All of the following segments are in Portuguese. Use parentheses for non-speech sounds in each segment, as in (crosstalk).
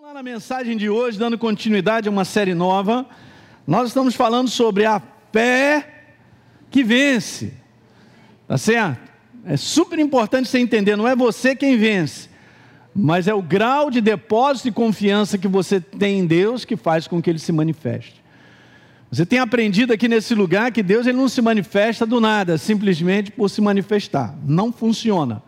Vamos lá na mensagem de hoje, dando continuidade a uma série nova. Nós estamos falando sobre a fé que vence. Tá certo? É super importante você entender, não é você quem vence, mas é o grau de depósito e confiança que você tem em Deus que faz com que ele se manifeste. Você tem aprendido aqui nesse lugar que Deus ele não se manifesta do nada, simplesmente por se manifestar. Não funciona.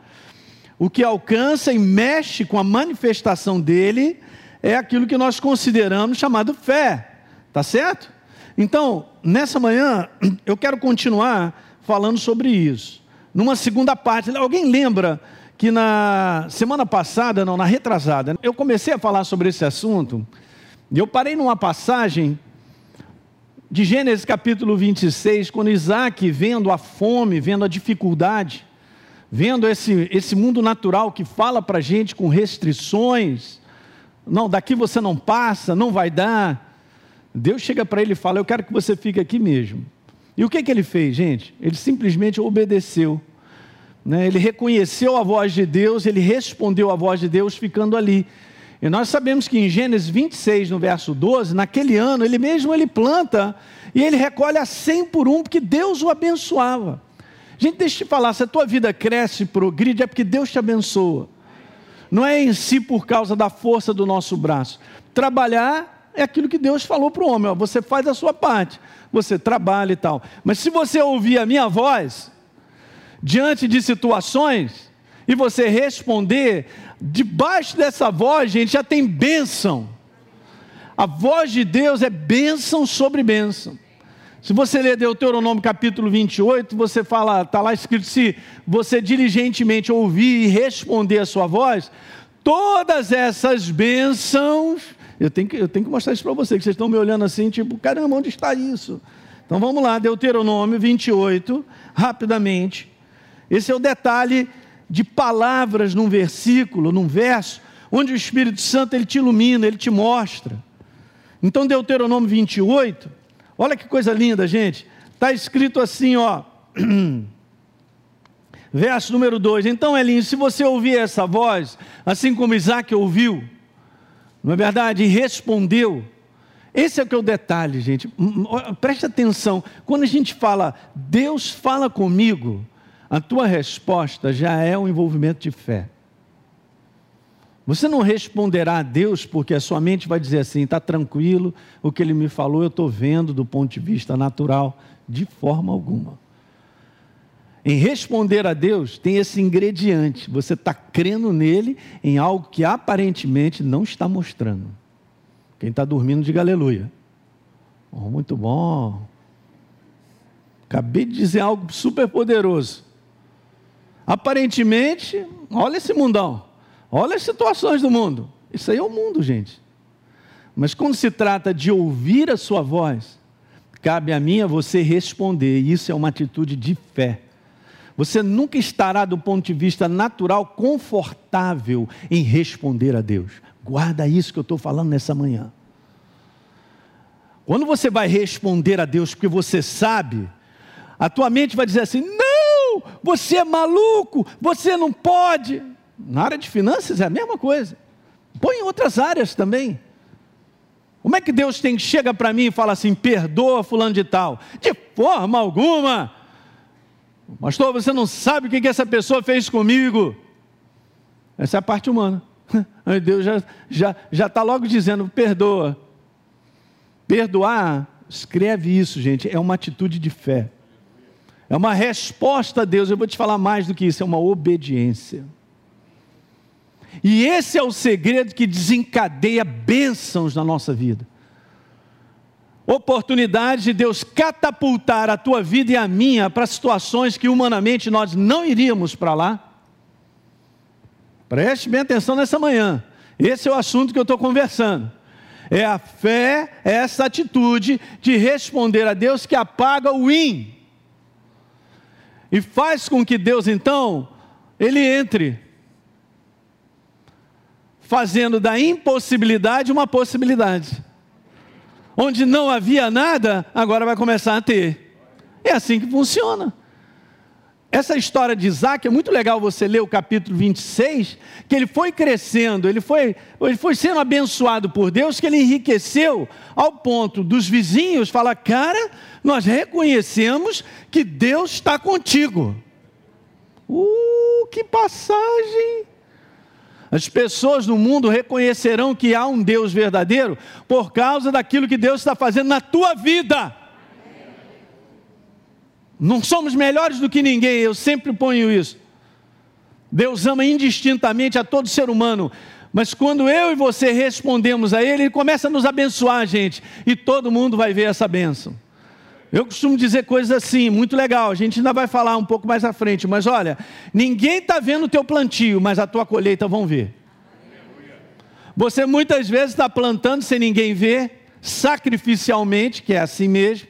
O que alcança e mexe com a manifestação dele é aquilo que nós consideramos chamado fé. Tá certo? Então, nessa manhã, (clears throat) eu quero continuar falando sobre isso. Numa segunda parte, alguém lembra que na semana passada, não, na retrasada, eu comecei a falar sobre esse assunto, e eu parei numa passagem de Gênesis capítulo 26, quando Isaac, vendo a fome, vendo a dificuldade, vendo esse, esse mundo natural que fala para a gente com restrições, não, daqui você não passa, não vai dar. Deus chega para ele e fala: Eu quero que você fique aqui mesmo. E o que, que ele fez, gente? Ele simplesmente obedeceu. Né? Ele reconheceu a voz de Deus, ele respondeu à voz de Deus ficando ali. E nós sabemos que em Gênesis 26, no verso 12, naquele ano, ele mesmo ele planta e ele recolhe a 100 por um, porque Deus o abençoava. Gente, deixa eu te falar, se a tua vida cresce, progride, é porque Deus te abençoa. Não é em si por causa da força do nosso braço. Trabalhar é aquilo que Deus falou para o homem, ó, você faz a sua parte, você trabalha e tal. Mas se você ouvir a minha voz, diante de situações, e você responder, debaixo dessa voz, gente, já tem bênção. A voz de Deus é bênção sobre bênção. Se você ler Deuteronômio capítulo 28, você fala, está lá escrito: se você diligentemente ouvir e responder a sua voz, todas essas bênçãos. Eu tenho que, eu tenho que mostrar isso para vocês, que vocês estão me olhando assim, tipo, caramba, onde está isso? Então vamos lá, Deuteronômio 28, rapidamente. Esse é o detalhe de palavras num versículo, num verso, onde o Espírito Santo ele te ilumina, ele te mostra. Então, Deuteronômio 28, olha que coisa linda, gente. Está escrito assim, ó. (clears throat) Verso número 2. Então, Elinho, se você ouvir essa voz, assim como Isaac ouviu, não é verdade? E respondeu. Esse é o que é o detalhe, gente. Preste atenção. Quando a gente fala, Deus fala comigo, a tua resposta já é um envolvimento de fé. Você não responderá a Deus porque a sua mente vai dizer assim: está tranquilo, o que ele me falou eu estou vendo do ponto de vista natural, de forma alguma. Em responder a Deus tem esse ingrediente, você está crendo nele em algo que aparentemente não está mostrando. Quem está dormindo, diga aleluia. Oh, muito bom. Acabei de dizer algo super poderoso. Aparentemente, olha esse mundão, olha as situações do mundo. Isso aí é o mundo, gente. Mas quando se trata de ouvir a sua voz, cabe a mim a você responder, isso é uma atitude de fé. Você nunca estará, do ponto de vista natural, confortável em responder a Deus. Guarda isso que eu estou falando nessa manhã. Quando você vai responder a Deus porque você sabe, a tua mente vai dizer assim: não você é maluco, você não pode. Na área de finanças é a mesma coisa. Põe em outras áreas também. Como é que Deus tem chega para mim e fala assim: perdoa fulano de tal? De forma alguma. Pastor, você não sabe o que, que essa pessoa fez comigo. Essa é a parte humana. (laughs) Aí Deus já está já, já tá logo dizendo: perdoa. Perdoar, escreve isso, gente, é uma atitude de fé. É uma resposta a Deus. Eu vou te falar mais do que isso, é uma obediência. E esse é o segredo que desencadeia bênçãos na nossa vida. Oportunidade de Deus catapultar a tua vida e a minha para situações que humanamente nós não iríamos para lá. Preste bem atenção nessa manhã. Esse é o assunto que eu estou conversando. É a fé, é essa atitude de responder a Deus que apaga o in e faz com que Deus então ele entre fazendo da impossibilidade uma possibilidade. Onde não havia nada, agora vai começar a ter. É assim que funciona. essa história de Isaac é muito legal você ler o capítulo 26, que ele foi crescendo, ele foi, ele foi sendo abençoado por Deus, que ele enriqueceu ao ponto dos vizinhos falar: Cara, nós reconhecemos que Deus está contigo. Uh, que passagem! As pessoas no mundo reconhecerão que há um Deus verdadeiro por causa daquilo que Deus está fazendo na tua vida. Não somos melhores do que ninguém, eu sempre ponho isso. Deus ama indistintamente a todo ser humano, mas quando eu e você respondemos a Ele, Ele começa a nos abençoar, gente, e todo mundo vai ver essa bênção. Eu costumo dizer coisas assim, muito legal, a gente ainda vai falar um pouco mais à frente, mas olha, ninguém está vendo o teu plantio, mas a tua colheita vão ver. Você muitas vezes está plantando sem ninguém ver, sacrificialmente, que é assim mesmo,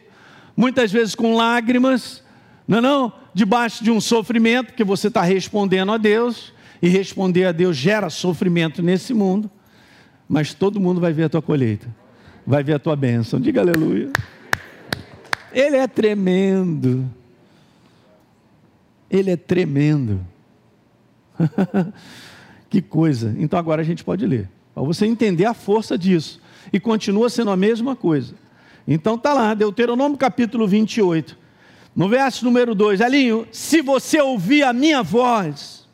muitas vezes com lágrimas, não é não? Debaixo de um sofrimento, que você está respondendo a Deus, e responder a Deus gera sofrimento nesse mundo, mas todo mundo vai ver a tua colheita, vai ver a tua bênção. Diga aleluia. Ele é tremendo. Ele é tremendo. (laughs) que coisa. Então agora a gente pode ler. Para você entender a força disso. E continua sendo a mesma coisa. Então está lá, Deuteronômio capítulo 28, no verso número 2, Alinho, se você ouvir a minha voz,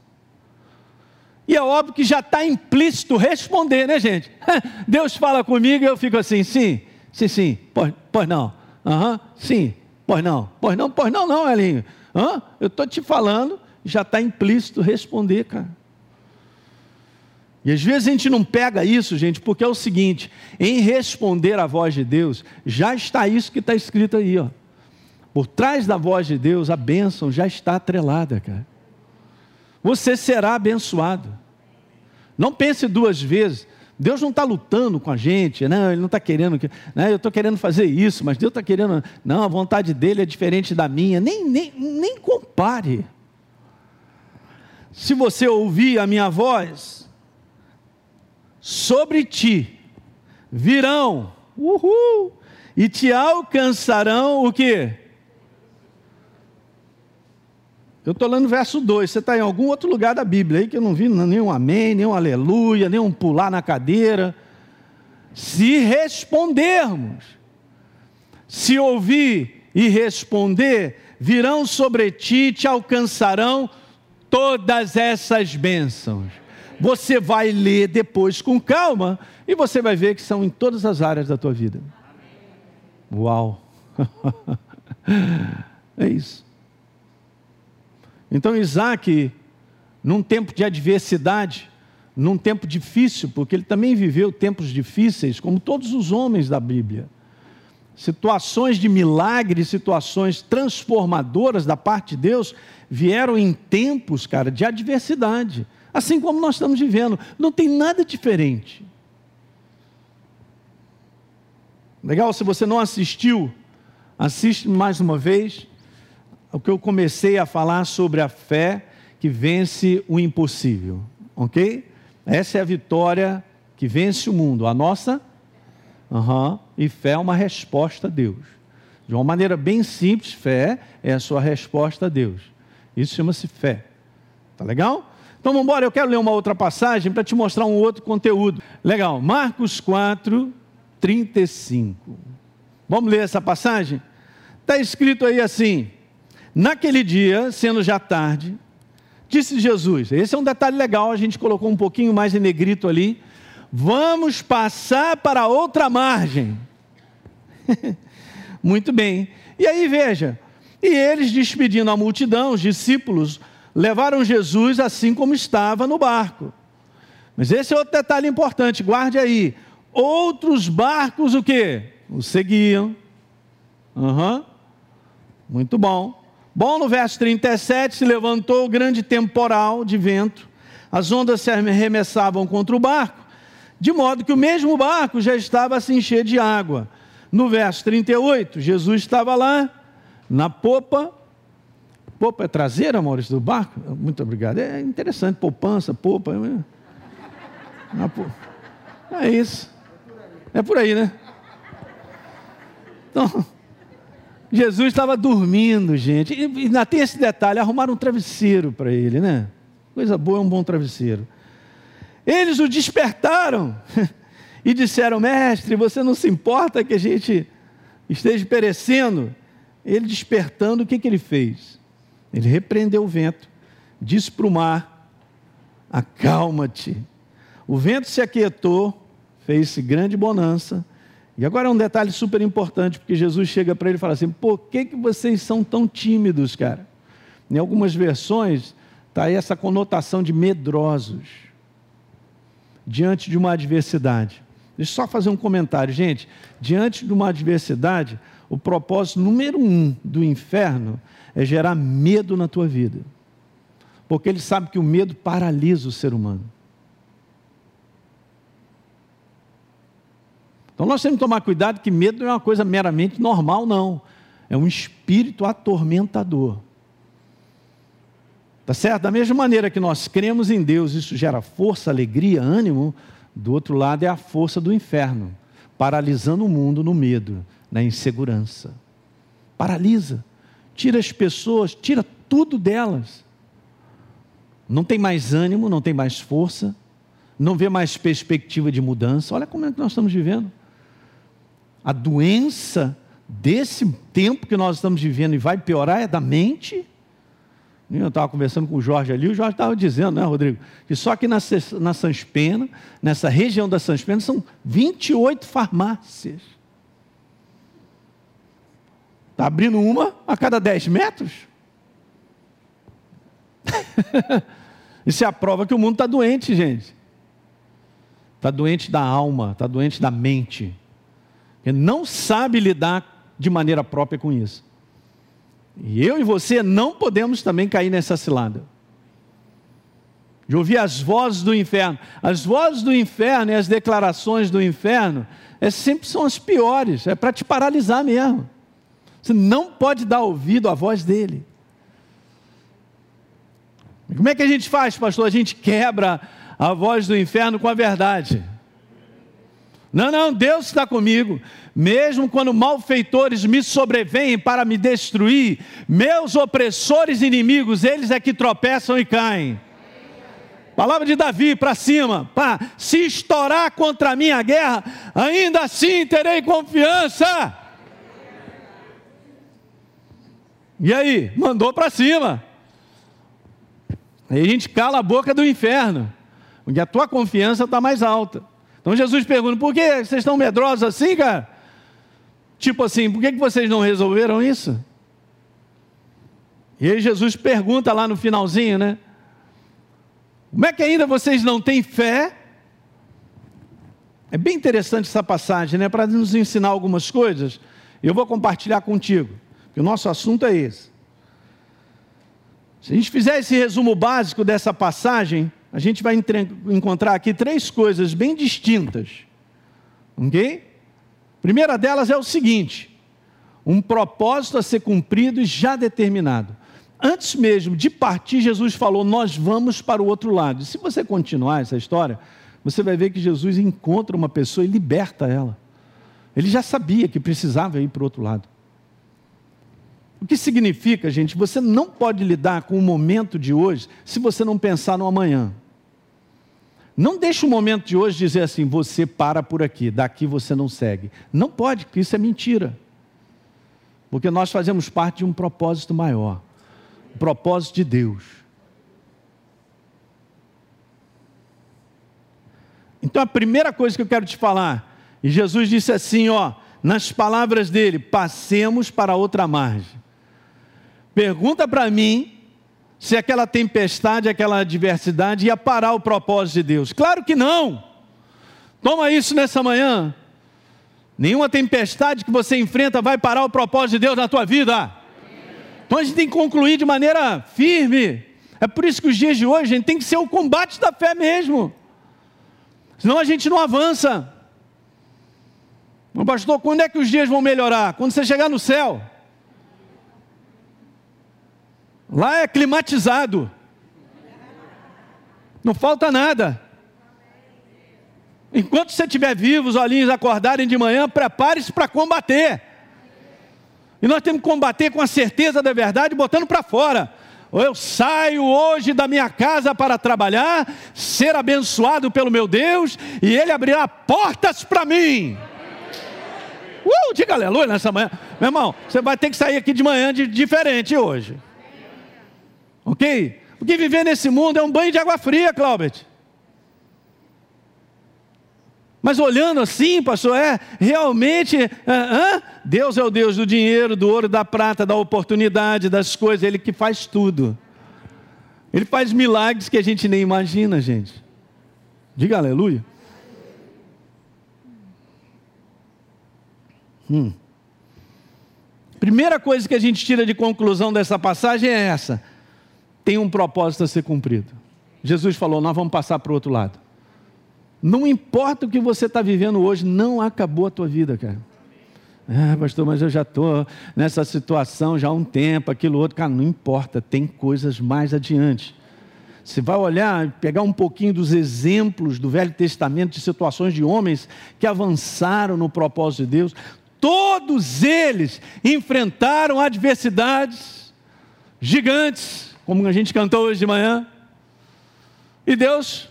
e é óbvio que já está implícito responder, né, gente? (laughs) Deus fala comigo e eu fico assim, sim, sim, sim, pois, pois não, uhum, sim, pois não, pois não, pois não, não, Elinho. Uhum, eu estou te falando, já está implícito responder, cara. E às vezes a gente não pega isso, gente, porque é o seguinte: em responder à voz de Deus, já está isso que está escrito aí, ó. Por trás da voz de Deus, a bênção já está atrelada, cara. Você será abençoado. Não pense duas vezes. Deus não está lutando com a gente, não, Ele não está querendo, né, eu estou querendo fazer isso, mas Deus está querendo, não, a vontade dele é diferente da minha, nem, nem, nem compare. Se você ouvir a minha voz, sobre ti virão, uhul, e te alcançarão o que? Eu estou lendo verso 2, você está em algum outro lugar da Bíblia aí que eu não vi nenhum amém, nenhum aleluia, nenhum pular na cadeira. Se respondermos, se ouvir e responder, virão sobre ti e te alcançarão todas essas bênçãos. Você vai ler depois com calma e você vai ver que são em todas as áreas da tua vida. Uau! (laughs) é isso. Então Isaac, num tempo de adversidade, num tempo difícil, porque ele também viveu tempos difíceis, como todos os homens da Bíblia. Situações de milagre, situações transformadoras da parte de Deus vieram em tempos, cara, de adversidade assim como nós estamos vivendo. Não tem nada diferente. Legal? Se você não assistiu, assiste mais uma vez. O que eu comecei a falar sobre a fé que vence o impossível. Ok? Essa é a vitória que vence o mundo. A nossa? Uhum. E fé é uma resposta a Deus. De uma maneira bem simples, fé é a sua resposta a Deus. Isso chama-se fé. Tá legal? Então vamos embora, eu quero ler uma outra passagem para te mostrar um outro conteúdo. Legal, Marcos 4, 35. Vamos ler essa passagem? Está escrito aí assim: Naquele dia, sendo já tarde, disse Jesus, esse é um detalhe legal, a gente colocou um pouquinho mais em negrito ali. Vamos passar para outra margem. (laughs) Muito bem. E aí veja, e eles despedindo a multidão, os discípulos, levaram Jesus assim como estava no barco. Mas esse é outro detalhe importante, guarde aí. Outros barcos o quê? O seguiam. Uhum. Muito bom. Bom, no verso 37, se levantou grande temporal de vento, as ondas se arremessavam contra o barco, de modo que o mesmo barco já estava a se encher de água. No verso 38, Jesus estava lá, na popa, Popa é traseira, Maurício, do barco? Muito obrigado. É interessante, poupança, popa. É, é isso. É por aí, né? Então, Jesus estava dormindo, gente. E ainda tem esse detalhe: arrumaram um travesseiro para ele, né? Coisa boa é um bom travesseiro. Eles o despertaram (laughs) e disseram: Mestre, você não se importa que a gente esteja perecendo? Ele despertando, o que, que ele fez? Ele repreendeu o vento, disse para o mar: Acalma-te. O vento se aquietou, fez grande bonança e agora é um detalhe super importante, porque Jesus chega para ele e fala assim: por que, que vocês são tão tímidos, cara? Em algumas versões, está essa conotação de medrosos, diante de uma adversidade. Deixa eu só fazer um comentário, gente. Diante de uma adversidade, o propósito número um do inferno é gerar medo na tua vida. Porque ele sabe que o medo paralisa o ser humano. Então nós temos que tomar cuidado que medo não é uma coisa meramente normal, não. É um espírito atormentador. Tá certo? Da mesma maneira que nós cremos em Deus, isso gera força, alegria, ânimo, do outro lado é a força do inferno, paralisando o mundo no medo, na insegurança. Paralisa, tira as pessoas, tira tudo delas. Não tem mais ânimo, não tem mais força, não vê mais perspectiva de mudança. Olha como é que nós estamos vivendo a doença desse tempo que nós estamos vivendo e vai piorar é da mente. Eu estava conversando com o Jorge ali, o Jorge estava dizendo, né, Rodrigo, que só aqui na, na Sanspena, nessa região da Sanspena, são 28 farmácias. Está abrindo uma a cada 10 metros. (laughs) Isso é a prova que o mundo está doente, gente. Está doente da alma, está doente da mente. Ele não sabe lidar de maneira própria com isso. E eu e você não podemos também cair nessa cilada. De ouvir as vozes do inferno. As vozes do inferno e as declarações do inferno é, sempre são as piores, é para te paralisar mesmo. Você não pode dar ouvido à voz dele. Como é que a gente faz, pastor? A gente quebra a voz do inferno com a verdade. Não, não, Deus está comigo. Mesmo quando malfeitores me sobrevêm para me destruir, meus opressores inimigos, eles é que tropeçam e caem. Palavra de Davi para cima, pá, se estourar contra a minha guerra, ainda assim terei confiança. E aí, mandou para cima. Aí a gente cala a boca do inferno, onde a tua confiança está mais alta. Então Jesus pergunta: por que vocês estão medrosos assim, cara? Tipo assim, por que vocês não resolveram isso? E aí Jesus pergunta lá no finalzinho, né? Como é que ainda vocês não têm fé? É bem interessante essa passagem, né? Para nos ensinar algumas coisas. Eu vou compartilhar contigo, que o nosso assunto é esse. Se a gente fizer esse resumo básico dessa passagem, a gente vai encontrar aqui três coisas bem distintas. Ok? primeira delas é o seguinte: um propósito a ser cumprido e já determinado. Antes mesmo de partir, Jesus falou: Nós vamos para o outro lado. E se você continuar essa história, você vai ver que Jesus encontra uma pessoa e liberta ela. Ele já sabia que precisava ir para o outro lado. O que significa, gente, você não pode lidar com o momento de hoje se você não pensar no amanhã. Não deixe o momento de hoje dizer assim: você para por aqui, daqui você não segue. Não pode, porque isso é mentira. Porque nós fazemos parte de um propósito maior o propósito de Deus. Então a primeira coisa que eu quero te falar, e Jesus disse assim, ó, nas palavras dele: passemos para outra margem. Pergunta para mim se aquela tempestade, aquela adversidade ia parar o propósito de Deus. Claro que não. Toma isso nessa manhã. Nenhuma tempestade que você enfrenta vai parar o propósito de Deus na tua vida. Então a gente tem que concluir de maneira firme. É por isso que os dias de hoje a gente tem que ser o combate da fé mesmo. Senão a gente não avança. Mas, pastor, quando é que os dias vão melhorar? Quando você chegar no céu. Lá é climatizado. Não falta nada. Enquanto você estiver vivo, os olhinhos acordarem de manhã, prepare-se para combater. E nós temos que combater com a certeza da verdade, botando para fora. Ou eu saio hoje da minha casa para trabalhar, ser abençoado pelo meu Deus, e Ele abrirá portas para mim. Uh, diga aleluia nessa manhã. Meu irmão, você vai ter que sair aqui de manhã de diferente hoje. Ok? Porque viver nesse mundo é um banho de água fria, Cláudio. Mas olhando assim, pastor, é realmente. Uh, uh, Deus é o Deus do dinheiro, do ouro, da prata, da oportunidade, das coisas, Ele que faz tudo. Ele faz milagres que a gente nem imagina, gente. Diga aleluia. Hum. Primeira coisa que a gente tira de conclusão dessa passagem é essa: tem um propósito a ser cumprido. Jesus falou: Nós vamos passar para o outro lado. Não importa o que você está vivendo hoje, não acabou a tua vida, cara. Ah, pastor, mas eu já estou nessa situação já há um tempo, aquilo outro. Cara, não importa, tem coisas mais adiante. Você vai olhar, pegar um pouquinho dos exemplos do Velho Testamento, de situações de homens que avançaram no propósito de Deus, todos eles enfrentaram adversidades gigantes, como a gente cantou hoje de manhã, e Deus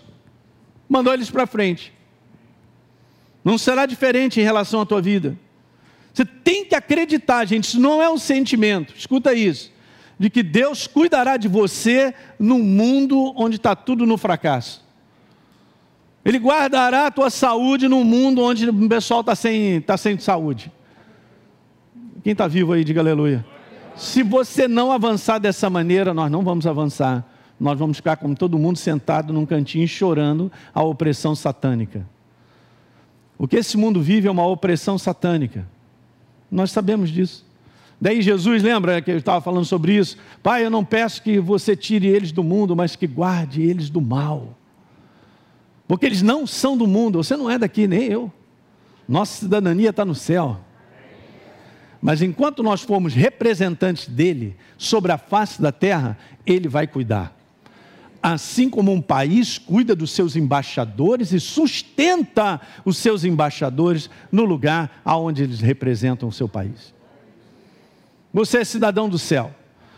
mandou eles para frente. Não será diferente em relação à tua vida. Você tem que acreditar, gente, isso não é um sentimento, escuta isso, de que Deus cuidará de você num mundo onde está tudo no fracasso. Ele guardará a tua saúde num mundo onde o pessoal está sem, tá sem saúde. Quem está vivo aí, diga aleluia. Se você não avançar dessa maneira, nós não vamos avançar. Nós vamos ficar como todo mundo sentado num cantinho chorando a opressão satânica. O que esse mundo vive é uma opressão satânica. Nós sabemos disso. Daí Jesus, lembra que eu estava falando sobre isso? Pai, eu não peço que você tire eles do mundo, mas que guarde eles do mal. Porque eles não são do mundo, você não é daqui, nem eu. Nossa cidadania está no céu. Mas enquanto nós formos representantes dele sobre a face da terra, ele vai cuidar. Assim como um país cuida dos seus embaixadores e sustenta os seus embaixadores no lugar aonde eles representam o seu país. Você é cidadão do céu.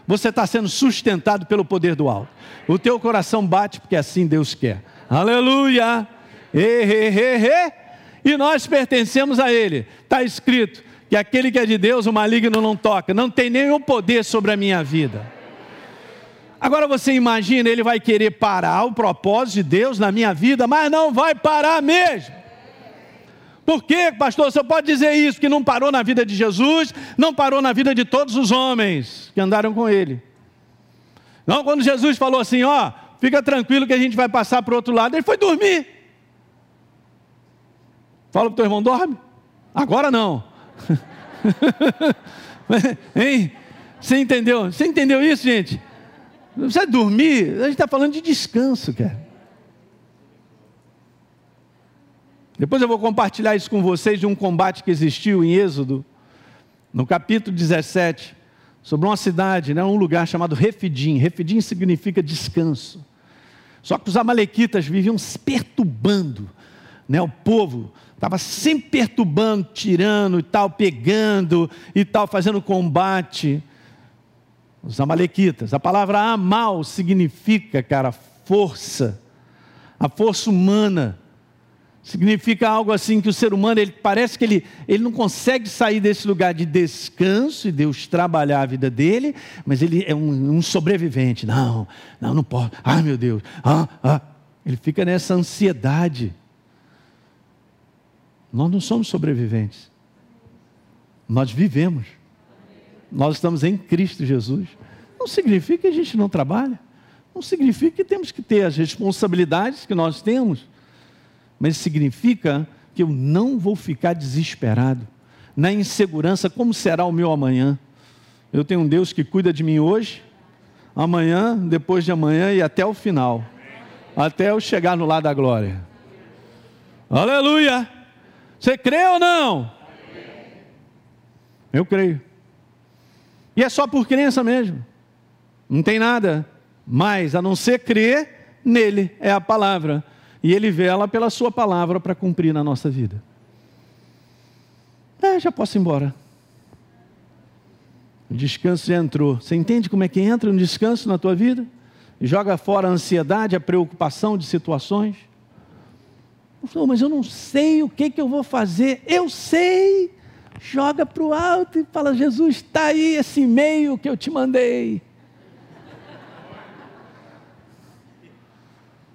Você está sendo sustentado pelo poder do alto. O teu coração bate porque assim Deus quer. Aleluia! E, e, e, e. e nós pertencemos a Ele. Está escrito que aquele que é de Deus, o maligno não toca, não tem nenhum poder sobre a minha vida. Agora você imagina, ele vai querer parar o propósito de Deus na minha vida, mas não vai parar mesmo. Por quê, pastor? Você pode dizer isso, que não parou na vida de Jesus, não parou na vida de todos os homens que andaram com ele. Não, quando Jesus falou assim, ó, fica tranquilo que a gente vai passar para o outro lado, ele foi dormir. Fala para o teu irmão, dorme. Agora não. (laughs) hein? Você entendeu? Você entendeu isso, gente? Não precisa dormir, a gente está falando de descanso, cara. Depois eu vou compartilhar isso com vocês de um combate que existiu em Êxodo, no capítulo 17, sobre uma cidade, né, um lugar chamado Refidim. Refidim significa descanso. Só que os amalequitas viviam perturbando, né, o povo estava sempre perturbando, tirando e tal, pegando e tal, fazendo combate os amalequitas. A palavra amal significa, cara, força. A força humana significa algo assim que o ser humano, ele parece que ele, ele não consegue sair desse lugar de descanso e Deus trabalhar a vida dele, mas ele é um, um sobrevivente. Não, não, não pode. Ai meu Deus. Ah, ah. Ele fica nessa ansiedade. Nós não somos sobreviventes. Nós vivemos. Nós estamos em Cristo Jesus. Não significa que a gente não trabalha. Não significa que temos que ter as responsabilidades que nós temos. Mas significa que eu não vou ficar desesperado, na insegurança, como será o meu amanhã. Eu tenho um Deus que cuida de mim hoje, amanhã, depois de amanhã e até o final. Até eu chegar no lado da glória. Aleluia! Você crê ou não? Eu creio. E é só por crença mesmo. Não tem nada mais a não ser crer nele, é a palavra. E ele vela pela sua palavra para cumprir na nossa vida. É, já posso ir embora. O descanso já entrou. Você entende como é que entra um descanso na tua vida? Joga fora a ansiedade, a preocupação de situações. Falou, mas eu não sei o que, que eu vou fazer. Eu sei. Joga para o alto e fala: Jesus, está aí esse e-mail que eu te mandei.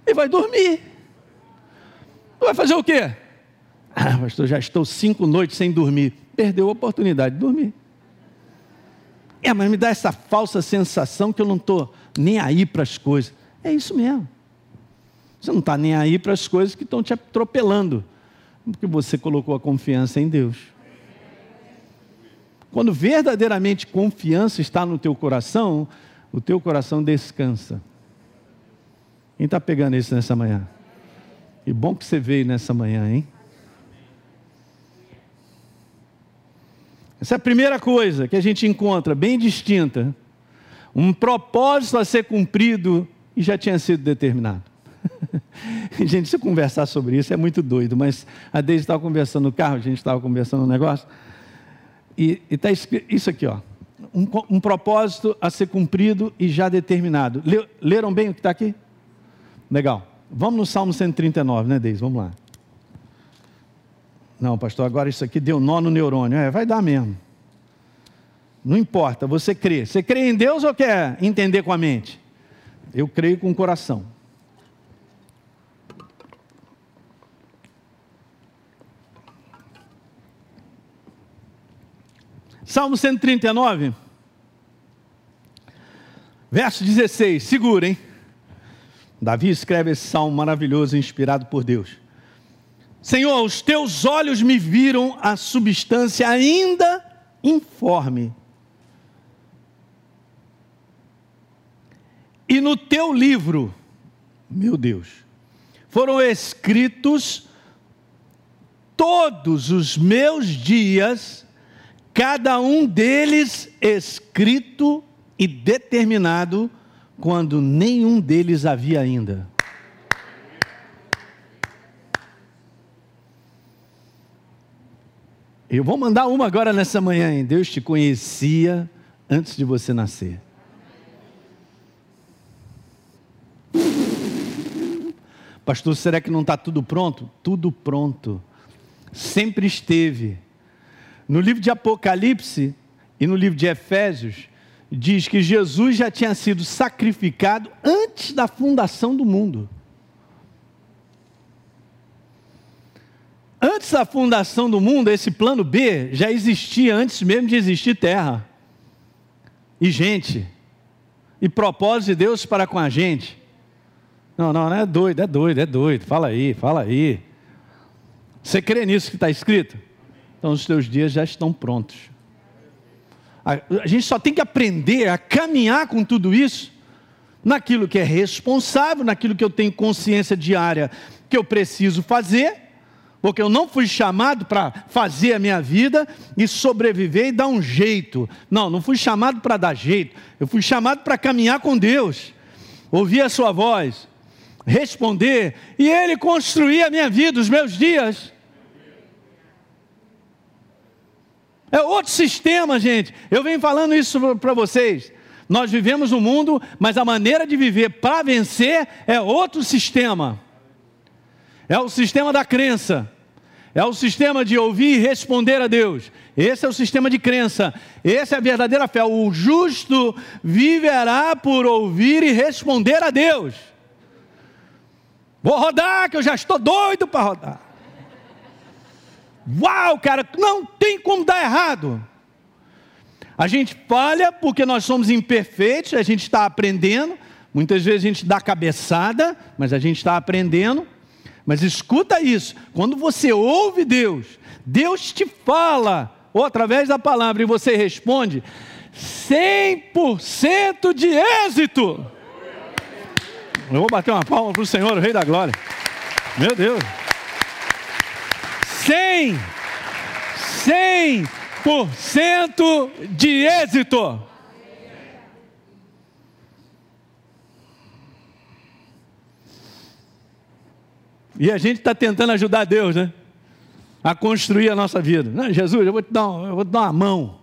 E vai dormir. Vai fazer o quê? Ah, pastor, já estou cinco noites sem dormir. Perdeu a oportunidade de dormir. É, mas me dá essa falsa sensação que eu não estou nem aí para as coisas. É isso mesmo. Você não está nem aí para as coisas que estão te atropelando, porque você colocou a confiança em Deus. Quando verdadeiramente confiança está no teu coração, o teu coração descansa. Quem está pegando isso nessa manhã? E bom que você veio nessa manhã, hein? Essa é a primeira coisa que a gente encontra, bem distinta. Um propósito a ser cumprido e já tinha sido determinado. (laughs) gente, se eu conversar sobre isso é muito doido, mas a Deise estava conversando no carro, a gente estava conversando um negócio, e está escrito isso aqui, ó. Um, um, propósito a ser cumprido e já determinado. leram bem o que está aqui? Legal. Vamos no Salmo 139, né, Deise? Vamos lá. Não, pastor, agora isso aqui deu nó no neurônio. É, vai dar mesmo. Não importa, você crê. Você crê em Deus ou quer entender com a mente? Eu creio com o coração. Salmo 139, verso 16. Segurem. Davi escreve esse salmo maravilhoso, inspirado por Deus. Senhor, os teus olhos me viram a substância ainda informe. E no teu livro, meu Deus, foram escritos todos os meus dias cada um deles escrito e determinado quando nenhum deles havia ainda. Eu vou mandar uma agora nessa manhã, hein? Deus te conhecia antes de você nascer. Pastor, será que não está tudo pronto? Tudo pronto. Sempre esteve. No livro de Apocalipse e no livro de Efésios, diz que Jesus já tinha sido sacrificado antes da fundação do mundo. Antes da fundação do mundo, esse plano B já existia antes mesmo de existir terra e gente e propósito de Deus para com a gente. Não, não, não é doido, é doido, é doido. Fala aí, fala aí. Você crê nisso que está escrito? Então os teus dias já estão prontos. A, gente só tem que aprender a caminhar com tudo isso naquilo que é responsável, naquilo que eu tenho consciência diária que eu preciso fazer, porque eu não fui chamado para fazer a minha vida e sobreviver e dar um jeito. Não, não fui chamado para dar jeito. Eu fui chamado para caminhar com Deus, ouvir a Sua voz, responder e Ele construir a minha vida, os meus dias. É outro sistema, gente. Eu venho falando isso para vocês. Nós vivemos um mundo, mas a maneira de viver para vencer é outro sistema. É o sistema da crença. É o sistema de ouvir e responder a Deus. Esse é o sistema de crença. Essa é a verdadeira fé. O justo viverá por ouvir e responder a Deus. Vou rodar, que eu já estou doido para rodar. Uau, cara, não tem como dar errado. A gente falha porque nós somos imperfeitos, a gente está aprendendo. Muitas vezes a gente dá cabeçada, mas a gente está aprendendo. Mas escuta isso: quando você ouve Deus, Deus te fala, ou através da palavra, e você responde, 100% de êxito. Eu vou bater uma palma para o Senhor, o Rei da Glória. Meu Deus. 100, 100% de êxito. E a gente está tentando ajudar Deus, né? A construir a nossa vida. Não, Jesus, eu vou te dar, eu vou te dar uma mão.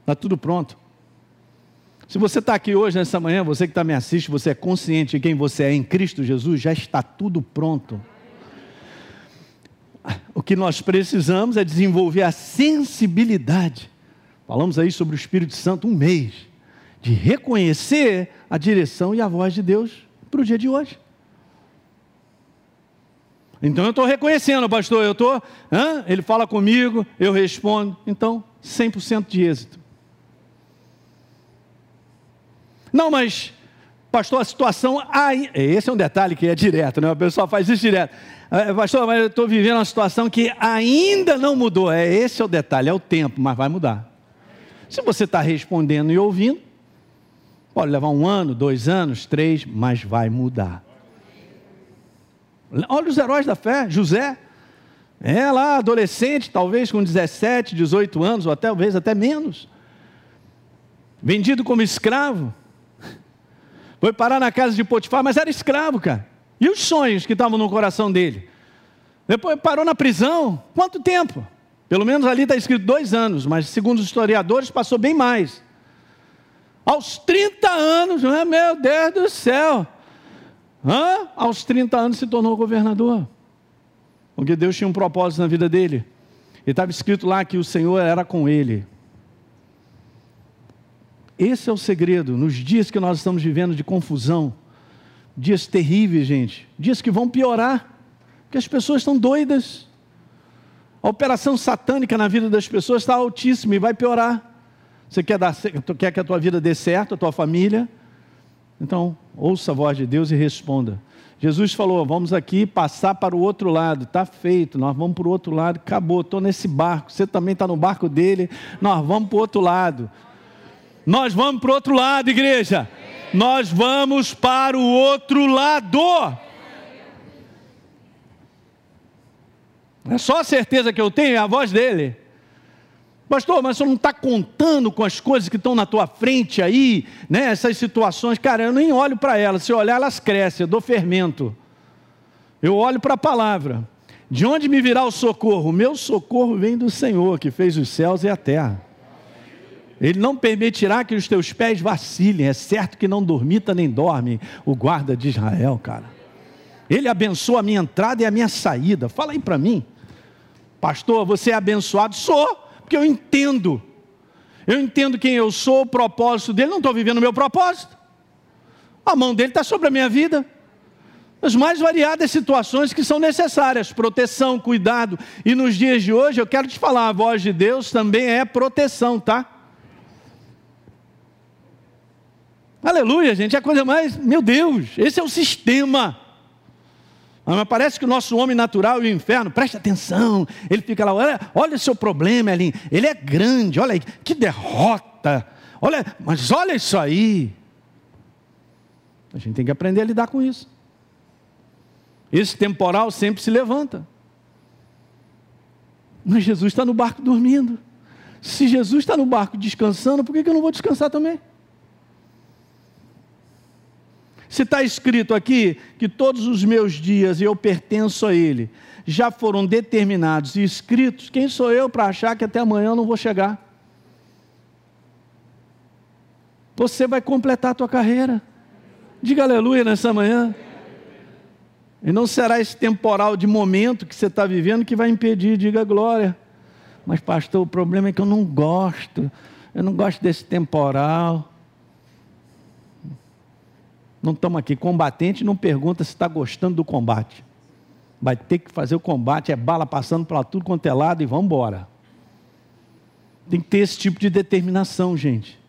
Está tudo pronto. Se você está aqui hoje, nessa manhã, você que está me assiste, você é consciente de quem você é em Cristo Jesus, já está tudo pronto. O que nós precisamos é desenvolver a sensibilidade. Falamos aí sobre o Espírito Santo um mês, de reconhecer a direção e a voz de Deus para o dia de hoje. Então eu estou reconhecendo, pastor, eu estou, ele fala comigo, eu respondo, então 100% de êxito. Não, mas, pastor, a situação. Esse é um detalhe que é direto, né? O pessoal faz isso direto. É, pastor, mas eu estou vivendo uma situação que ainda não mudou. É esse é o detalhe, é o tempo, mas vai mudar. Se você está respondendo e ouvindo, pode levar um ano, dois anos, três, mas vai mudar. Olha os heróis da fé, José. É lá, adolescente, talvez com 17, 18 anos, ou até, talvez até menos. Vendido como escravo. Foi parar na casa de Potifar, mas era escravo, cara. E os sonhos que estavam no coração dele? Depois parou na prisão. Quanto tempo? Pelo menos ali está escrito dois anos, mas segundo os historiadores passou bem mais. Aos 30 anos, né? meu Deus do céu. Hã? Aos 30 anos se tornou governador. Porque Deus tinha um propósito na vida dele. E estava escrito lá que o Senhor era com ele. Esse é o segredo. Nos dias que nós estamos vivendo de confusão, dias terríveis, gente, dias que vão piorar, porque as pessoas estão doidas. A operação satânica na vida das pessoas está altíssima e vai piorar. Você quer, dar, quer que a tua vida dê certo, a tua família? Então, ouça a voz de Deus e responda. Jesus falou: vamos aqui passar para o outro lado, está feito, nós vamos para o outro lado, acabou, estou nesse barco, você também está no barco dele, nós vamos para o outro lado. Nós vamos para o outro lado, igreja. Nós vamos para o outro lado. É só a certeza que eu tenho, é a voz dele. Pastor, mas você não está contando com as coisas que estão na tua frente aí, né? Essas situações, cara, eu nem olho para elas. Se eu olhar, elas crescem, eu dou fermento. Eu olho para a palavra. De onde me virá o socorro? O meu socorro vem do Senhor, que fez os céus e a terra. Ele não permitirá que os teus pés vacilem. É certo que não dormita nem dorme o guarda de Israel, cara. Ele abençoa a minha entrada e a minha saída. Fala aí para mim. Pastor, você é abençoado? Sou, porque eu entendo. Eu entendo quem eu sou, o propósito dele. Não estou vivendo o meu propósito. A mão dele está sobre a minha vida. As mais variadas situações que são necessárias, proteção, cuidado. E nos dias de hoje, eu quero te falar, a voz de Deus também é proteção, tá? Aleluia, gente, é a coisa mais. Meu Deus, esse é o sistema. Mas parece que o nosso homem natural e o inferno, preste atenção, ele fica lá, olha, olha o seu problema, Elinho, ele é grande, olha aí, que derrota, olha, mas olha isso aí. A gente tem que aprender a lidar com isso. Esse temporal sempre se levanta. Mas Jesus está no barco dormindo. Se Jesus está no barco descansando, por que eu não vou descansar também? Se está escrito aqui que todos os meus dias eu pertenço a Ele, já foram determinados e escritos, quem sou eu para achar que até amanhã eu não vou chegar? Você vai completar a tua carreira. Diga aleluia nessa manhã. E não será esse temporal de momento que você está vivendo que vai impedir, diga glória. Mas, pastor, o problema é que eu não gosto. Eu não gosto desse temporal. Não estamos aqui. Combatente não pergunta se está gostando do combate. Vai ter que fazer o combate, é bala passando para tudo quanto é lado e vamos embora. Tem que ter esse tipo de determinação, gente.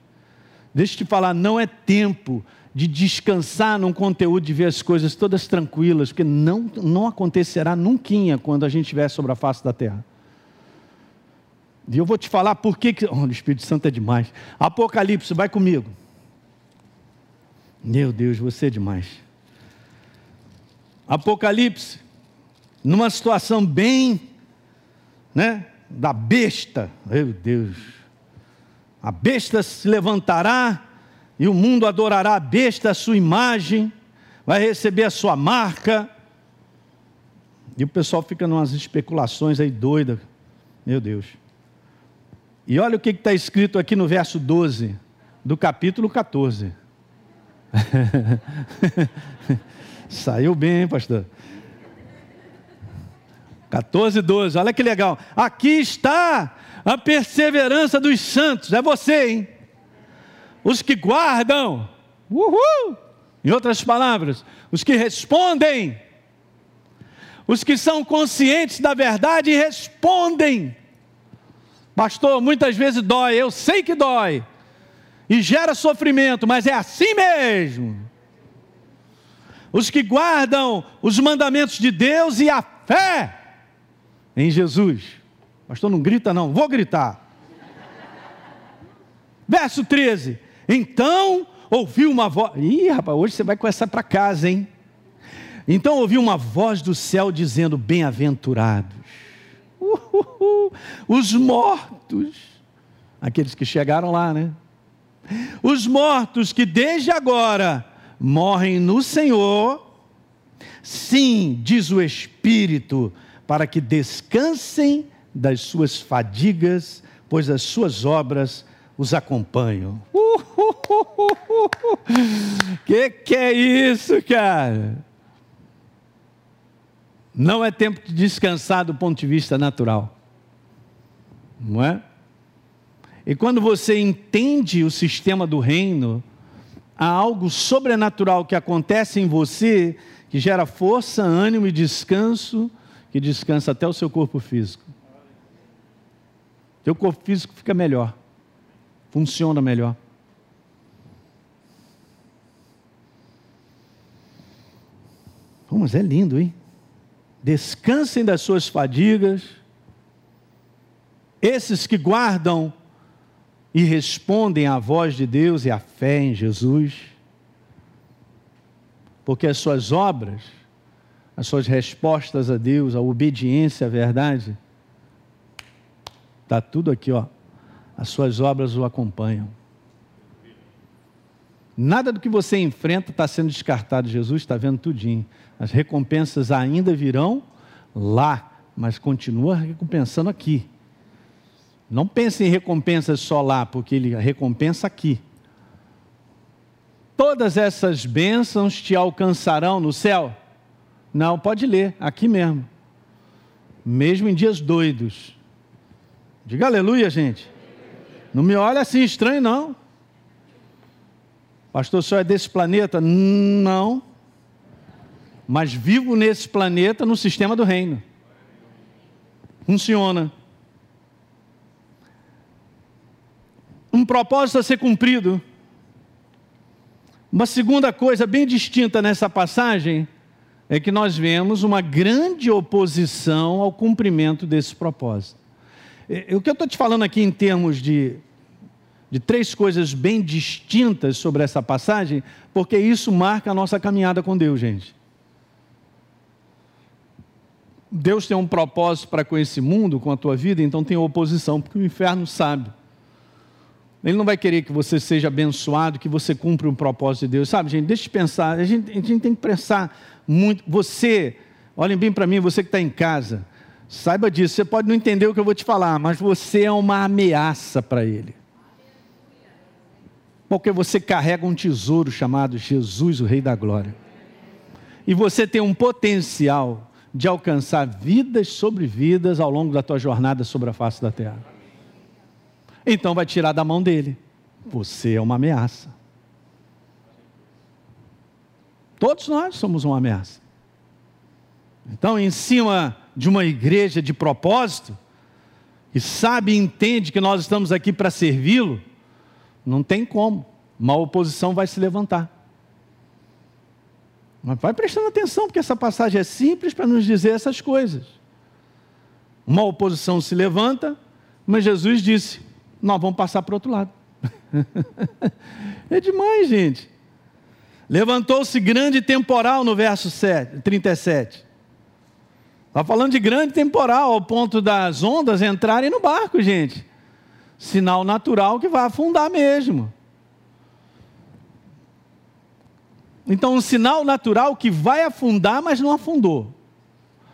Deixa eu te falar, não é tempo de descansar num conteúdo de ver as coisas todas tranquilas, porque não, não acontecerá nunca quando a gente estiver sobre a face da terra. E eu vou te falar por que. Oh, o Espírito Santo é demais. Apocalipse, vai comigo. Meu Deus, você é demais. Apocalipse, numa situação bem, né, da besta. Meu Deus. A besta se levantará e o mundo adorará a besta, a sua imagem, vai receber a sua marca. E o pessoal fica numas especulações aí doidas. Meu Deus. E olha o que está escrito aqui no verso 12 do capítulo 14. (laughs) Saiu bem, hein, pastor? 14, 12, olha que legal. Aqui está a perseverança dos santos, é você, hein? Os que guardam, uhul! Em outras palavras, os que respondem, os que são conscientes da verdade respondem. Pastor, muitas vezes dói, eu sei que dói, e gera sofrimento, mas é assim mesmo. Os que guardam os mandamentos de Deus e a fé em Jesus. Pastor, não grita, não, vou gritar. Verso 13: Então ouviu uma voz. Ih, rapaz, hoje você vai com essa para casa, hein? Então ouviu uma voz do céu dizendo: Bem-aventurados, os mortos, aqueles que chegaram lá, né? Os mortos que desde agora morrem no Senhor, sim, diz o Espírito, para que descansem das suas fadigas, pois as suas obras os acompanham. (laughs) Que que é isso, cara? Não é tempo de descansar do ponto de vista natural. Não é? E quando você entende o sistema do reino, há algo sobrenatural que acontece em você que gera força, ânimo e descanso, que descansa até o seu corpo físico. Teu corpo físico fica melhor, funciona melhor. Oh, mas é lindo, hein? Descansem das suas fadigas. Esses que guardam e respondem à voz de Deus e à fé em Jesus, porque as suas obras, as suas respostas a Deus, a obediência à verdade, está tudo aqui, ó. As suas obras o acompanham. Nada do que você enfrenta está sendo descartado. Jesus está vendo tudinho. As recompensas ainda virão lá, mas continua recompensando aqui. Não pense em recompensas só lá, porque ele recompensa aqui. Todas essas bênçãos te alcançarão no céu? Não, pode ler, aqui mesmo. Mesmo em dias doidos. Diga aleluia, gente. Não me olha assim estranho, não. Pastor, só é desse planeta? Não. Mas vivo nesse planeta no sistema do reino. Funciona. Um propósito a ser cumprido. Uma segunda coisa bem distinta nessa passagem é que nós vemos uma grande oposição ao cumprimento desse propósito. O que eu estou te falando aqui em termos de, de três coisas bem distintas sobre essa passagem, porque isso marca a nossa caminhada com Deus, gente. Deus tem um propósito para com esse mundo, com a tua vida, então tem oposição, porque o inferno sabe. Ele não vai querer que você seja abençoado, que você cumpra um propósito de Deus. Sabe, gente, deixa eu pensar. A gente, a gente tem que pensar muito. Você, olhem bem para mim, você que está em casa, saiba disso. Você pode não entender o que eu vou te falar, mas você é uma ameaça para Ele. Porque você carrega um tesouro chamado Jesus, o Rei da Glória. E você tem um potencial de alcançar vidas sobre vidas ao longo da tua jornada sobre a face da terra. Então vai tirar da mão dele. Você é uma ameaça. Todos nós somos uma ameaça. Então, em cima de uma igreja de propósito, que sabe e entende que nós estamos aqui para servi-lo, não tem como. Uma oposição vai se levantar. Mas vai prestando atenção, porque essa passagem é simples para nos dizer essas coisas. Uma oposição se levanta, mas Jesus disse: nós vamos passar para o outro lado. (laughs) é demais, gente. Levantou-se grande temporal no verso 7, 37. Está falando de grande temporal, ao ponto das ondas entrarem no barco, gente. Sinal natural que vai afundar mesmo. Então, um sinal natural que vai afundar, mas não afundou.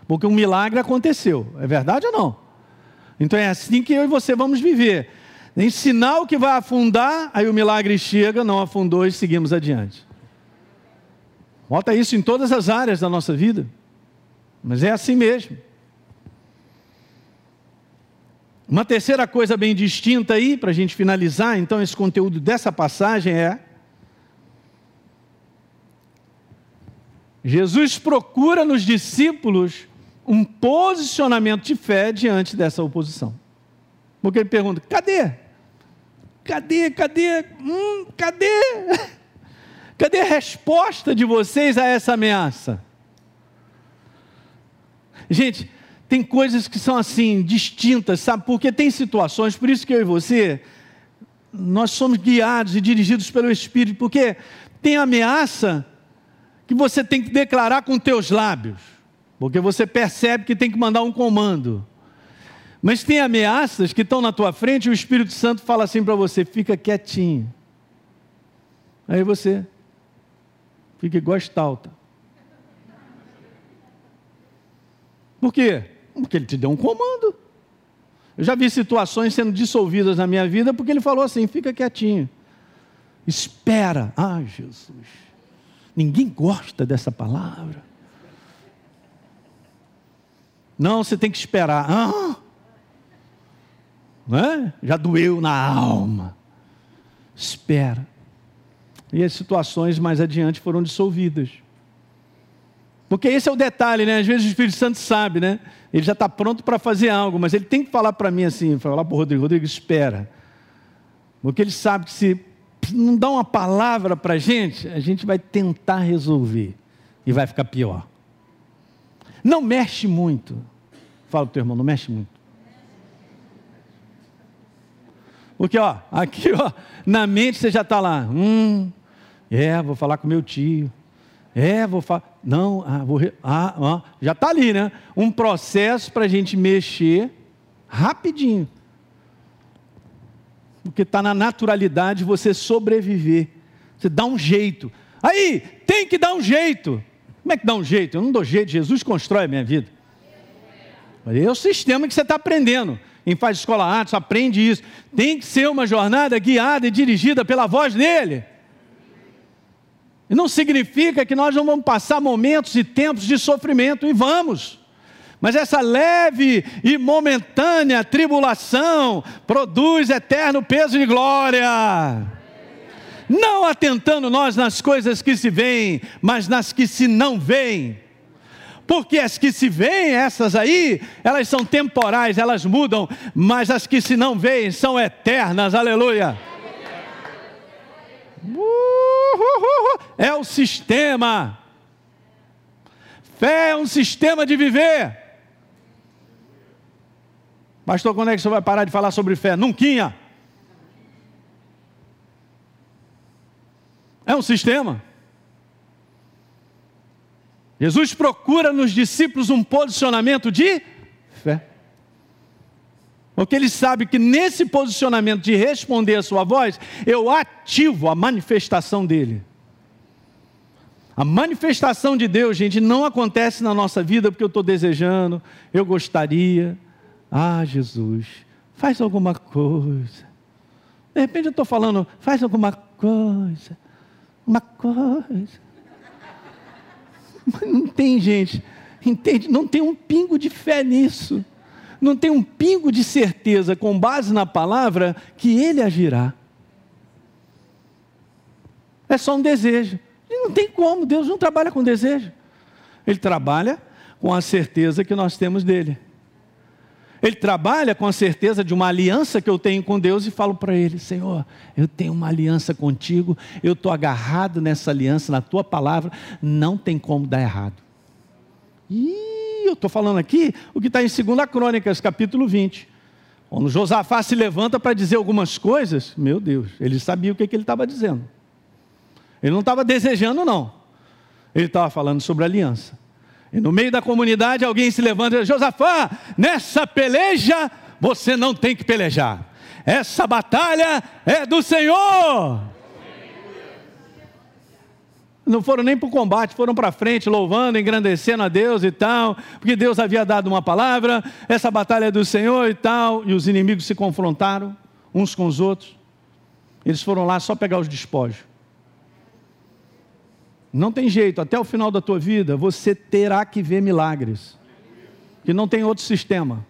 Porque um milagre aconteceu. É verdade ou não? Então é assim que eu e você vamos viver em sinal que vai afundar, aí o milagre chega, não afundou e seguimos adiante. Bota isso em todas as áreas da nossa vida. Mas é assim mesmo. Uma terceira coisa bem distinta aí, para a gente finalizar, então, esse conteúdo dessa passagem é. Jesus procura nos discípulos um posicionamento de fé diante dessa oposição. Porque ele pergunta: cadê? Cadê, cadê? Hum, cadê? (laughs) Cadê a resposta de vocês a essa ameaça? Gente, tem coisas que são assim, distintas, sabe? Porque tem situações, por isso que eu e você, nós somos guiados e dirigidos pelo Espírito, porque tem ameaça que você tem que declarar com teus lábios, porque você percebe que tem que mandar um comando. Mas tem ameaças que estão na tua frente e o Espírito Santo fala assim para você: fica quietinho. Aí você fica igual estalta. Por quê? Porque ele te deu um comando. Eu já vi situações sendo dissolvidas na minha vida porque ele falou assim: fica quietinho. Espera. Ah, Jesus. Ninguém gosta dessa palavra. Não, você tem que esperar. Ah, é? Já doeu na alma. Espera. E as situações mais adiante foram dissolvidas. Porque esse é o detalhe, né? Às vezes o Espírito Santo sabe, né? Ele já está pronto para fazer algo, mas ele tem que falar para mim assim, falar para o Rodrigo, Rodrigo, espera. Porque ele sabe que se não dá uma palavra para a gente, a gente vai tentar resolver e vai ficar pior. Não mexe muito. Fala para o teu irmão, não mexe muito. Porque, ó, aqui, ó, na mente você já está lá. Hum, é, vou falar com meu tio. É, vou falar. Não, ah, vou. Ah, ah, já está ali, né? Um processo para a gente mexer rapidinho. Porque está na naturalidade você sobreviver. Você dá um jeito. Aí, tem que dar um jeito. Como é que dá um jeito? Eu não dou jeito, Jesus constrói a minha vida. É o sistema que você está aprendendo em faz escola Atos, aprende isso. Tem que ser uma jornada guiada e dirigida pela voz dele. E não significa que nós não vamos passar momentos e tempos de sofrimento, e vamos. Mas essa leve e momentânea tribulação produz eterno peso de glória. Não atentando nós nas coisas que se veem, mas nas que se não veem porque as que se veem, essas aí, elas são temporais, elas mudam, mas as que se não veem são eternas, aleluia. É o sistema. Fé é um sistema de viver. Pastor, quando é que você vai parar de falar sobre fé? Nunca. É um sistema. Jesus procura nos discípulos um posicionamento de fé. Porque ele sabe que nesse posicionamento de responder a sua voz, eu ativo a manifestação dele. A manifestação de Deus, gente, não acontece na nossa vida porque eu estou desejando, eu gostaria. Ah, Jesus, faz alguma coisa. De repente eu estou falando, faz alguma coisa, uma coisa. Mas não tem, gente, entende? Não tem um pingo de fé nisso. Não tem um pingo de certeza, com base na palavra, que ele agirá. É só um desejo. E não tem como, Deus não trabalha com desejo. Ele trabalha com a certeza que nós temos dele. Ele trabalha com a certeza de uma aliança que eu tenho com Deus e falo para ele: Senhor, eu tenho uma aliança contigo, eu estou agarrado nessa aliança, na tua palavra, não tem como dar errado. E eu estou falando aqui o que está em 2 Crônicas, capítulo 20. Quando Josafá se levanta para dizer algumas coisas, meu Deus, ele sabia o que, que ele estava dizendo. Ele não estava desejando, não. Ele estava falando sobre aliança. E no meio da comunidade alguém se levanta e diz: Josafá, nessa peleja você não tem que pelejar. Essa batalha é do Senhor. Não foram nem para o combate, foram para frente, louvando, engrandecendo a Deus e tal, porque Deus havia dado uma palavra, essa batalha é do Senhor e tal, e os inimigos se confrontaram. uns com os outros. Eles foram lá só pegar os despojos. Não tem jeito, até o final da tua vida você terá que ver milagres. Que não tem outro sistema.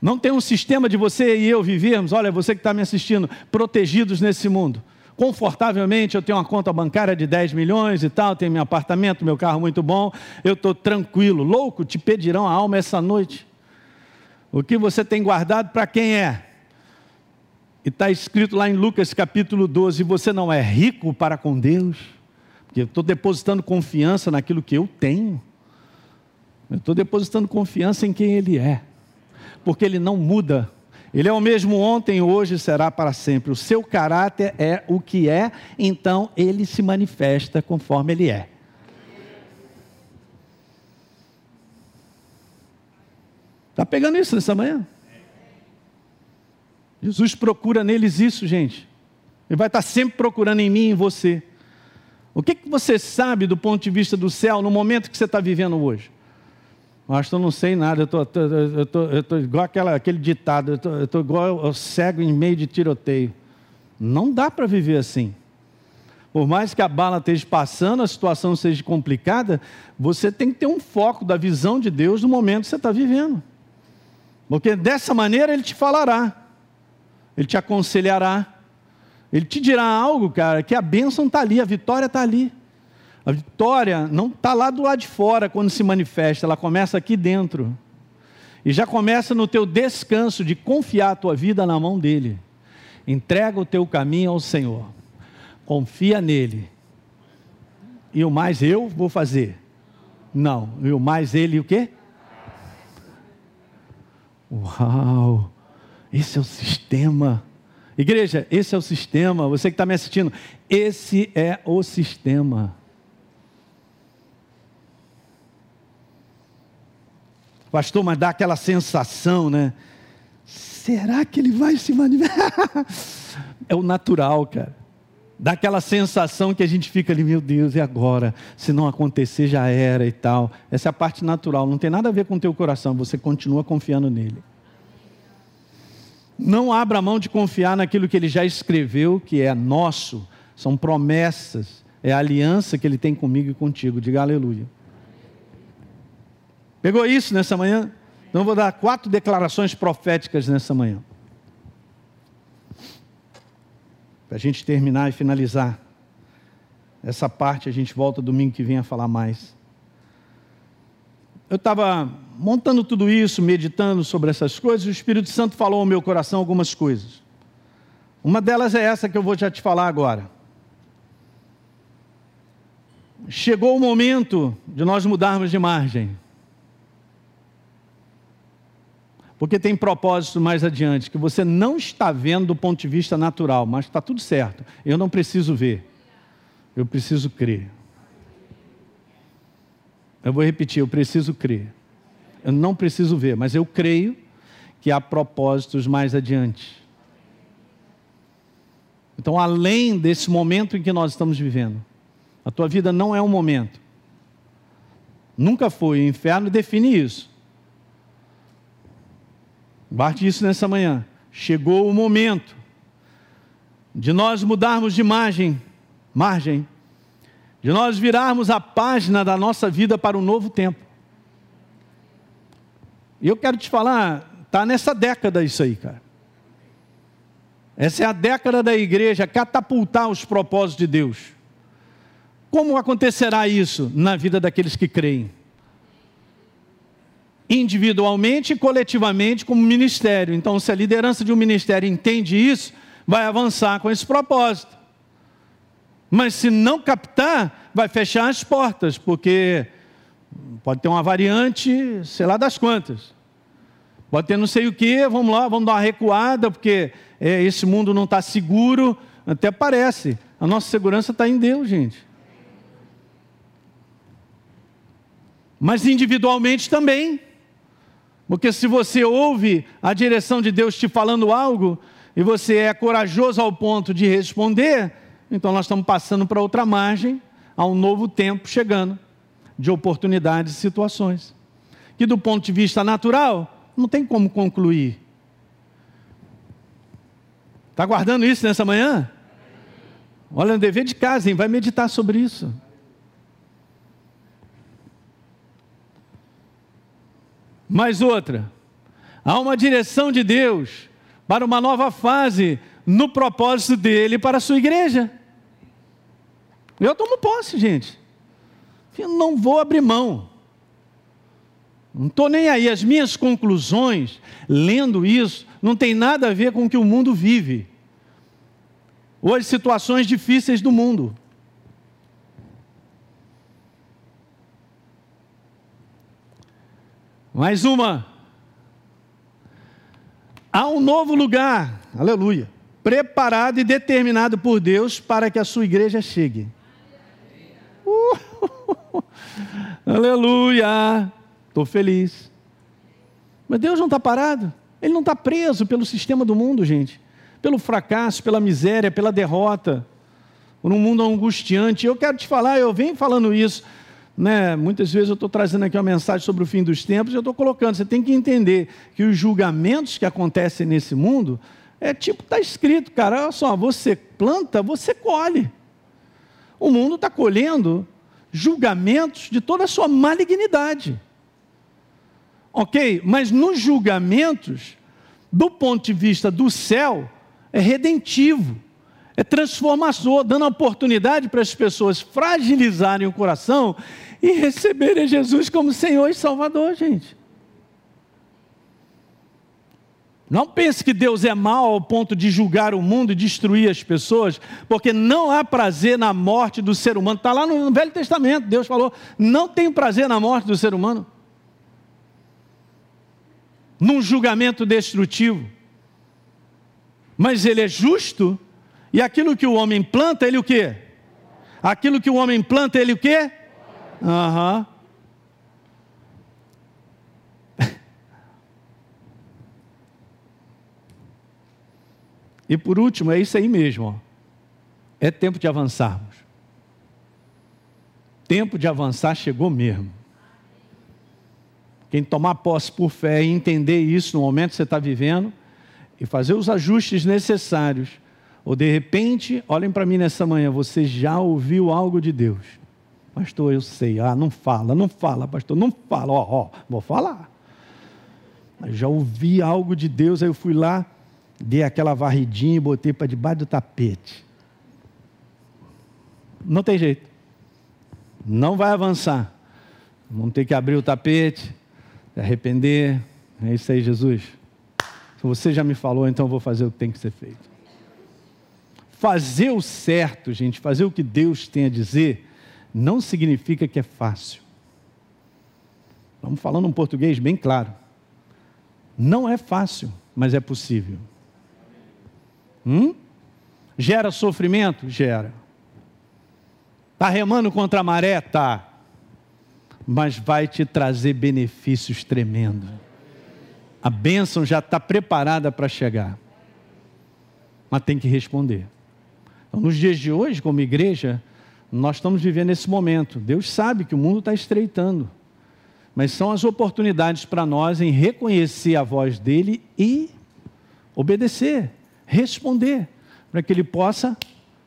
Não tem um sistema de você e eu vivermos, olha, você que está me assistindo, protegidos nesse mundo. Confortavelmente, eu tenho uma conta bancária de 10 milhões e tal, tenho meu apartamento, meu carro muito bom, eu estou tranquilo. Louco, te pedirão a alma essa noite. O que você tem guardado para quem é? E está escrito lá em Lucas capítulo 12: você não é rico para com Deus, porque eu estou depositando confiança naquilo que eu tenho, eu estou depositando confiança em quem Ele é, porque Ele não muda, Ele é o mesmo ontem, hoje será para sempre. O seu caráter é o que é, então Ele se manifesta conforme Ele é. Está pegando isso nessa manhã? Jesus procura neles isso, gente. Ele vai estar sempre procurando em mim e em você. O que, que você sabe do ponto de vista do céu no momento que você está vivendo hoje? Que eu não sei nada, eu estou igual aquela, aquele ditado, eu estou igual ao cego em meio de tiroteio. Não dá para viver assim. Por mais que a bala esteja passando, a situação seja complicada, você tem que ter um foco da visão de Deus no momento que você está vivendo. Porque dessa maneira ele te falará. Ele te aconselhará. Ele te dirá algo, cara, que a bênção está ali, a vitória está ali. A vitória não está lá do lado de fora quando se manifesta, ela começa aqui dentro. E já começa no teu descanso de confiar a tua vida na mão dele. Entrega o teu caminho ao Senhor. Confia nele. E o mais eu vou fazer. Não, e o mais ele o quê? Uau! Esse é o sistema. Igreja, esse é o sistema. Você que está me assistindo, esse é o sistema. Pastor, mas dá aquela sensação, né? Será que ele vai se manifestar? (laughs) é o natural, cara. Dá aquela sensação que a gente fica ali, meu Deus, e agora? Se não acontecer, já era e tal. Essa é a parte natural, não tem nada a ver com o teu coração, você continua confiando nele. Não abra mão de confiar naquilo que ele já escreveu, que é nosso, são promessas, é a aliança que ele tem comigo e contigo. Diga aleluia. Pegou isso nessa manhã? Então vou dar quatro declarações proféticas nessa manhã. Para a gente terminar e finalizar. Essa parte a gente volta domingo que vem a falar mais. Eu estava montando tudo isso, meditando sobre essas coisas, o Espírito Santo falou ao meu coração algumas coisas. Uma delas é essa que eu vou já te falar agora. Chegou o momento de nós mudarmos de margem. Porque tem propósito mais adiante, que você não está vendo do ponto de vista natural, mas está tudo certo. Eu não preciso ver, eu preciso crer. Eu vou repetir, eu preciso crer. Eu não preciso ver, mas eu creio que há propósitos mais adiante. Então, além desse momento em que nós estamos vivendo, a tua vida não é um momento. Nunca foi. O inferno define isso. Bate isso nessa manhã. Chegou o momento de nós mudarmos de margem, margem, de nós virarmos a página da nossa vida para um novo tempo. E eu quero te falar, está nessa década isso aí, cara. Essa é a década da igreja catapultar os propósitos de Deus. Como acontecerá isso na vida daqueles que creem? Individualmente e coletivamente, como ministério. Então, se a liderança de um ministério entende isso, vai avançar com esse propósito. Mas se não captar, vai fechar as portas, porque Pode ter uma variante, sei lá das quantas. Pode ter não sei o que, vamos lá, vamos dar uma recuada, porque é, esse mundo não está seguro. Até parece. A nossa segurança está em Deus, gente. Mas individualmente também. Porque se você ouve a direção de Deus te falando algo, e você é corajoso ao ponto de responder, então nós estamos passando para outra margem, a um novo tempo chegando de oportunidades e situações. Que do ponto de vista natural, não tem como concluir. Está guardando isso nessa manhã? Olha, no dever de casa, hein? vai meditar sobre isso. Mais outra. Há uma direção de Deus para uma nova fase no propósito dele para a sua igreja. Eu tomo posse, gente. Eu não vou abrir mão. Não estou nem aí. As minhas conclusões, lendo isso, não tem nada a ver com o que o mundo vive. Ou as situações difíceis do mundo. Mais uma. Há um novo lugar, aleluia, preparado e determinado por Deus para que a sua igreja chegue. Uh, (laughs) aleluia, estou feliz. Mas Deus não está parado, Ele não está preso pelo sistema do mundo, gente, pelo fracasso, pela miséria, pela derrota, por um mundo angustiante. Eu quero te falar, eu venho falando isso né, muitas vezes eu estou trazendo aqui uma mensagem sobre o fim dos tempos e eu estou colocando, você tem que entender que os julgamentos que acontecem nesse mundo é tipo, está escrito, cara, olha só, você planta, você colhe. O mundo está colhendo julgamentos de toda a sua malignidade. Ok? Mas nos julgamentos, do ponto de vista do céu, é redentivo é transformador, dando oportunidade para as pessoas fragilizarem o coração e receberem Jesus como Senhor e Salvador, gente. Não pense que Deus é mau ao ponto de julgar o mundo e destruir as pessoas, porque não há prazer na morte do ser humano. Está lá no Velho Testamento, Deus falou: não tem prazer na morte do ser humano. Num julgamento destrutivo. Mas Ele é justo e aquilo que o homem planta, ele o quê? Aquilo que o homem planta, ele o quê? Aham. Uhum. E por último, é isso aí mesmo. Ó. É tempo de avançarmos. Tempo de avançar chegou mesmo. Quem tomar posse por fé e entender isso no momento que você está vivendo e fazer os ajustes necessários ou de repente, olhem para mim nessa manhã, você já ouviu algo de Deus? Pastor, eu sei. Ah, não fala, não fala, pastor, não fala. Ó, ó, vou falar. Mas já ouvi algo de Deus, aí eu fui lá, dei aquela varridinha e botei para debaixo do tapete. Não tem jeito. Não vai avançar. Vamos ter que abrir o tapete, arrepender. É isso aí, Jesus. Se você já me falou, então vou fazer o que tem que ser feito. Fazer o certo, gente, fazer o que Deus tem a dizer, não significa que é fácil. Estamos falando um português bem claro. Não é fácil, mas é possível. Hum? Gera sofrimento? Gera. Está remando contra a maré? Tá. Mas vai te trazer benefícios tremendos. A bênção já está preparada para chegar. Mas tem que responder. Então, nos dias de hoje, como igreja, nós estamos vivendo esse momento. Deus sabe que o mundo está estreitando, mas são as oportunidades para nós em reconhecer a voz dele e obedecer, responder, para que ele possa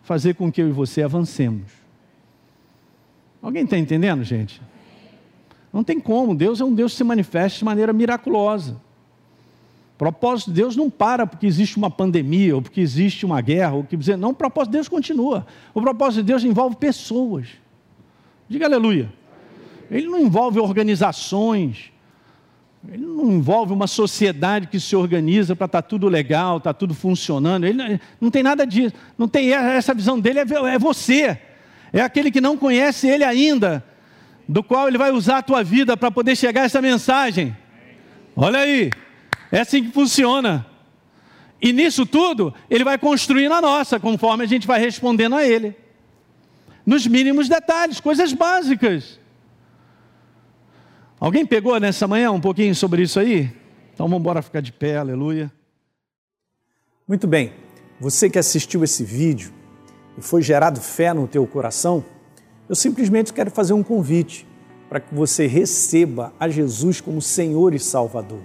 fazer com que eu e você avancemos. Alguém está entendendo, gente? Não tem como, Deus é um Deus que se manifesta de maneira miraculosa. O propósito de Deus não para porque existe uma pandemia, ou porque existe uma guerra, ou que dizer, não, o propósito de Deus continua. O propósito de Deus envolve pessoas. Diga aleluia. Ele não envolve organizações, ele não envolve uma sociedade que se organiza para estar tá tudo legal, estar tá tudo funcionando. Ele não tem nada disso. Não tem essa visão dele é, é você. É aquele que não conhece ele ainda, do qual ele vai usar a tua vida para poder chegar essa mensagem. Olha aí. É assim que funciona. E nisso tudo, ele vai construindo a nossa, conforme a gente vai respondendo a ele. Nos mínimos detalhes, coisas básicas. Alguém pegou nessa manhã um pouquinho sobre isso aí? Então vamos embora ficar de pé, aleluia. Muito bem. Você que assistiu esse vídeo e foi gerado fé no teu coração, eu simplesmente quero fazer um convite para que você receba a Jesus como Senhor e Salvador.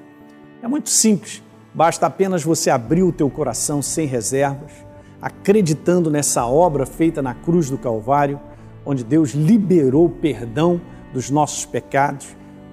É muito simples. Basta apenas você abrir o teu coração sem reservas, acreditando nessa obra feita na cruz do Calvário, onde Deus liberou o perdão dos nossos pecados,